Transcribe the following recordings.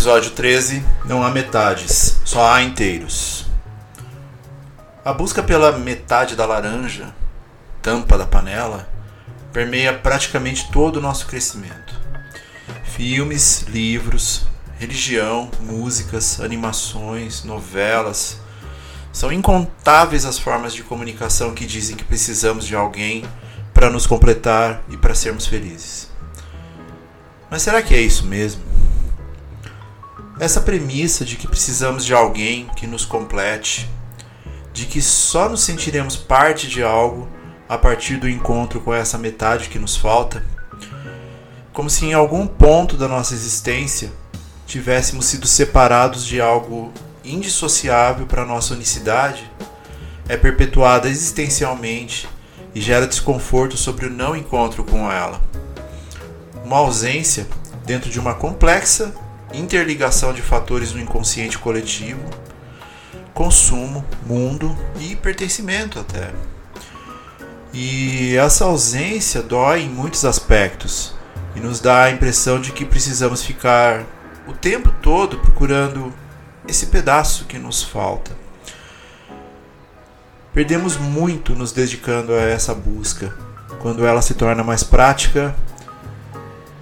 Episódio 13 Não há metades, só há inteiros. A busca pela metade da laranja, tampa da panela, permeia praticamente todo o nosso crescimento. Filmes, livros, religião, músicas, animações, novelas. São incontáveis as formas de comunicação que dizem que precisamos de alguém para nos completar e para sermos felizes. Mas será que é isso mesmo? Essa premissa de que precisamos de alguém que nos complete, de que só nos sentiremos parte de algo a partir do encontro com essa metade que nos falta, como se em algum ponto da nossa existência tivéssemos sido separados de algo indissociável para nossa unicidade, é perpetuada existencialmente e gera desconforto sobre o não encontro com ela. Uma ausência dentro de uma complexa interligação de fatores no inconsciente coletivo, consumo, mundo e pertencimento até. E essa ausência dói em muitos aspectos e nos dá a impressão de que precisamos ficar o tempo todo procurando esse pedaço que nos falta. Perdemos muito nos dedicando a essa busca, quando ela se torna mais prática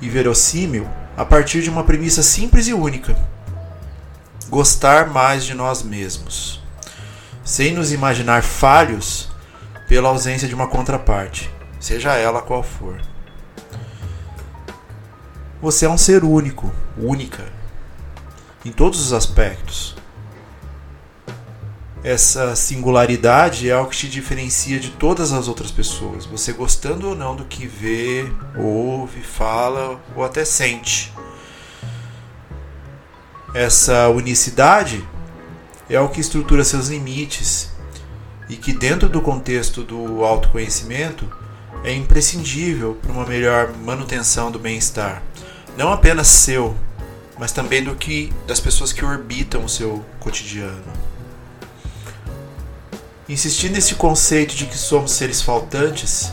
e verossímil a partir de uma premissa simples e única: gostar mais de nós mesmos, sem nos imaginar falhos pela ausência de uma contraparte, seja ela qual for. Você é um ser único, única, em todos os aspectos. Essa singularidade é o que te diferencia de todas as outras pessoas, você gostando ou não do que vê, ouve, fala ou até sente. Essa unicidade é o que estrutura seus limites e que, dentro do contexto do autoconhecimento, é imprescindível para uma melhor manutenção do bem-estar, não apenas seu, mas também do que das pessoas que orbitam o seu cotidiano. Insistir nesse conceito de que somos seres faltantes,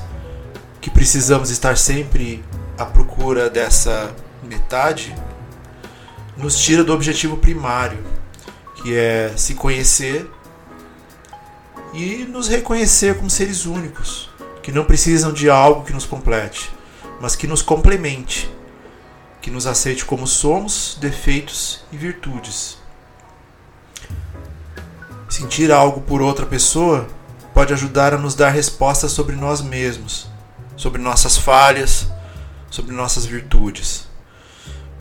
que precisamos estar sempre à procura dessa metade, nos tira do objetivo primário, que é se conhecer e nos reconhecer como seres únicos, que não precisam de algo que nos complete, mas que nos complemente, que nos aceite como somos, defeitos e virtudes. Sentir algo por outra pessoa pode ajudar a nos dar respostas sobre nós mesmos, sobre nossas falhas, sobre nossas virtudes.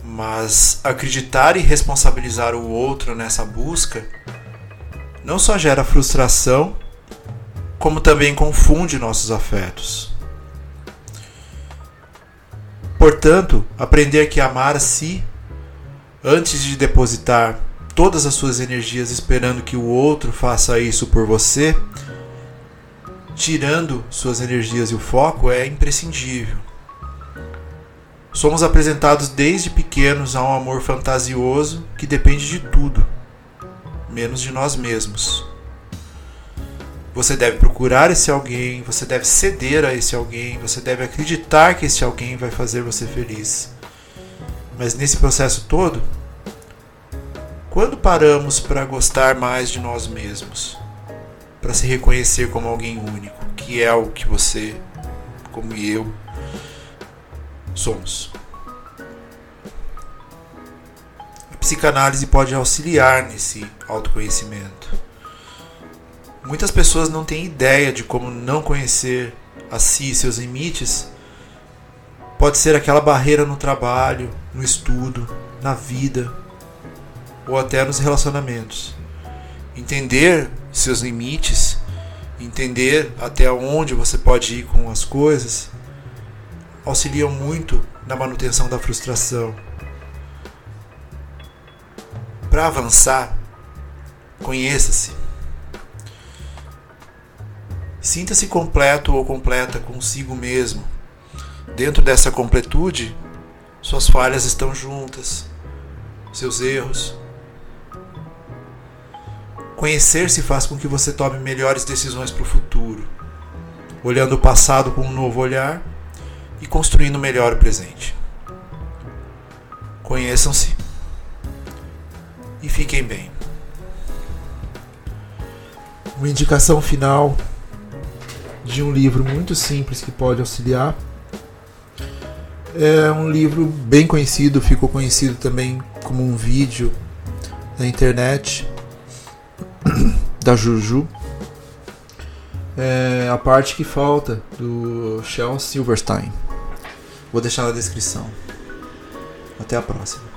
Mas acreditar e responsabilizar o outro nessa busca não só gera frustração, como também confunde nossos afetos. Portanto, aprender que amar a si, antes de depositar todas as suas energias esperando que o outro faça isso por você, tirando suas energias e o foco, é imprescindível. Somos apresentados desde pequenos a um amor fantasioso que depende de tudo, menos de nós mesmos. Você deve procurar esse alguém, você deve ceder a esse alguém, você deve acreditar que esse alguém vai fazer você feliz. Mas nesse processo todo, quando paramos para gostar mais de nós mesmos? Para se reconhecer como alguém único, que é o que você, como eu, somos. A psicanálise pode auxiliar nesse autoconhecimento. Muitas pessoas não têm ideia de como não conhecer a si e seus limites. Pode ser aquela barreira no trabalho, no estudo, na vida, ou até nos relacionamentos. Entender seus limites, entender até onde você pode ir com as coisas, auxiliam muito na manutenção da frustração. Para avançar, conheça-se. Sinta-se completo ou completa consigo mesmo. Dentro dessa completude, suas falhas estão juntas, seus erros. Conhecer-se faz com que você tome melhores decisões para o futuro, olhando o passado com um novo olhar e construindo melhor o presente. Conheçam-se e fiquem bem. Uma indicação final de um livro muito simples que pode auxiliar. É um livro bem conhecido, ficou conhecido também como um vídeo na internet da Juju. É a parte que falta do Shel Silverstein. Vou deixar na descrição. Até a próxima.